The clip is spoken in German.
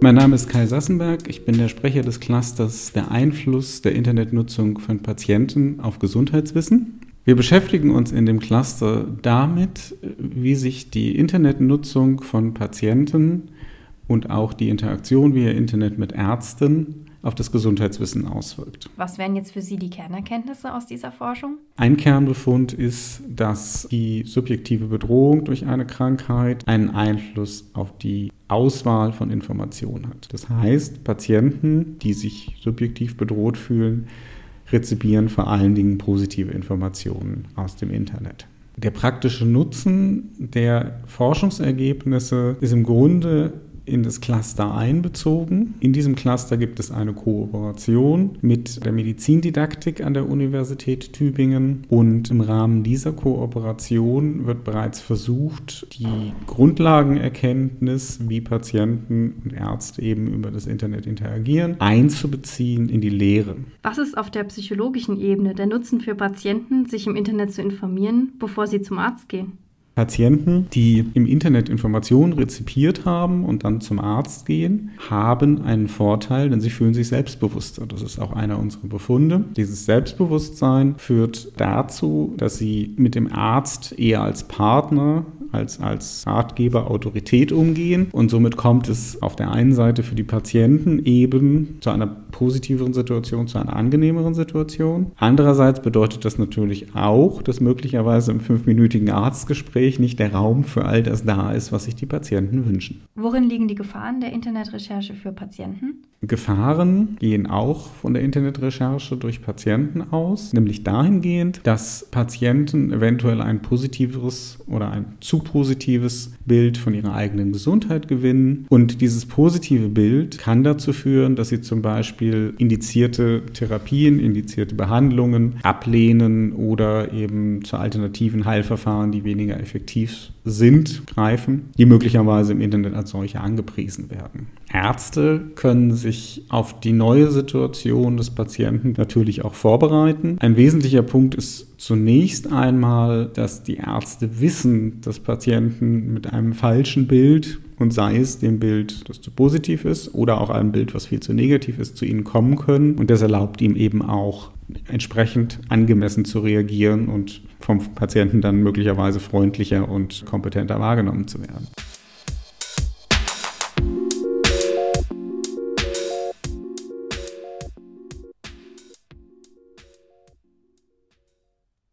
Mein Name ist Kai Sassenberg. Ich bin der Sprecher des Clusters Der Einfluss der Internetnutzung von Patienten auf Gesundheitswissen. Wir beschäftigen uns in dem Cluster damit, wie sich die Internetnutzung von Patienten und auch die Interaktion via Internet mit Ärzten auf das Gesundheitswissen auswirkt. Was wären jetzt für Sie die Kernerkenntnisse aus dieser Forschung? Ein Kernbefund ist, dass die subjektive Bedrohung durch eine Krankheit einen Einfluss auf die Auswahl von Informationen hat. Das heißt, Patienten, die sich subjektiv bedroht fühlen, rezipieren vor allen Dingen positive Informationen aus dem Internet. Der praktische Nutzen der Forschungsergebnisse ist im Grunde in das Cluster einbezogen. In diesem Cluster gibt es eine Kooperation mit der Medizindidaktik an der Universität Tübingen und im Rahmen dieser Kooperation wird bereits versucht, die Grundlagenerkenntnis, wie Patienten und Ärzte eben über das Internet interagieren, einzubeziehen in die Lehre. Was ist auf der psychologischen Ebene der Nutzen für Patienten, sich im Internet zu informieren, bevor sie zum Arzt gehen? Patienten, die im Internet Informationen rezipiert haben und dann zum Arzt gehen, haben einen Vorteil, denn sie fühlen sich selbstbewusster. Das ist auch einer unserer Befunde. Dieses Selbstbewusstsein führt dazu, dass sie mit dem Arzt eher als Partner als, als Ratgeber Autorität umgehen. Und somit kommt es auf der einen Seite für die Patienten eben zu einer positiveren Situation, zu einer angenehmeren Situation. Andererseits bedeutet das natürlich auch, dass möglicherweise im fünfminütigen Arztgespräch nicht der Raum für all das da ist, was sich die Patienten wünschen. Worin liegen die Gefahren der Internetrecherche für Patienten? Gefahren gehen auch von der Internetrecherche durch Patienten aus, nämlich dahingehend, dass Patienten eventuell ein positiveres oder ein zu positives Bild von ihrer eigenen Gesundheit gewinnen. Und dieses positive Bild kann dazu führen, dass sie zum Beispiel indizierte Therapien, indizierte Behandlungen ablehnen oder eben zu alternativen Heilverfahren, die weniger effektiv sind, greifen, die möglicherweise im Internet als solche angepriesen werden. Ärzte können sich auf die neue Situation des Patienten natürlich auch vorbereiten. Ein wesentlicher Punkt ist zunächst einmal, dass die Ärzte wissen, dass Patienten mit einem falschen Bild und sei es dem Bild, das zu positiv ist oder auch einem Bild, was viel zu negativ ist, zu ihnen kommen können. Und das erlaubt ihm eben auch entsprechend angemessen zu reagieren und vom Patienten dann möglicherweise freundlicher und kompetenter wahrgenommen zu werden.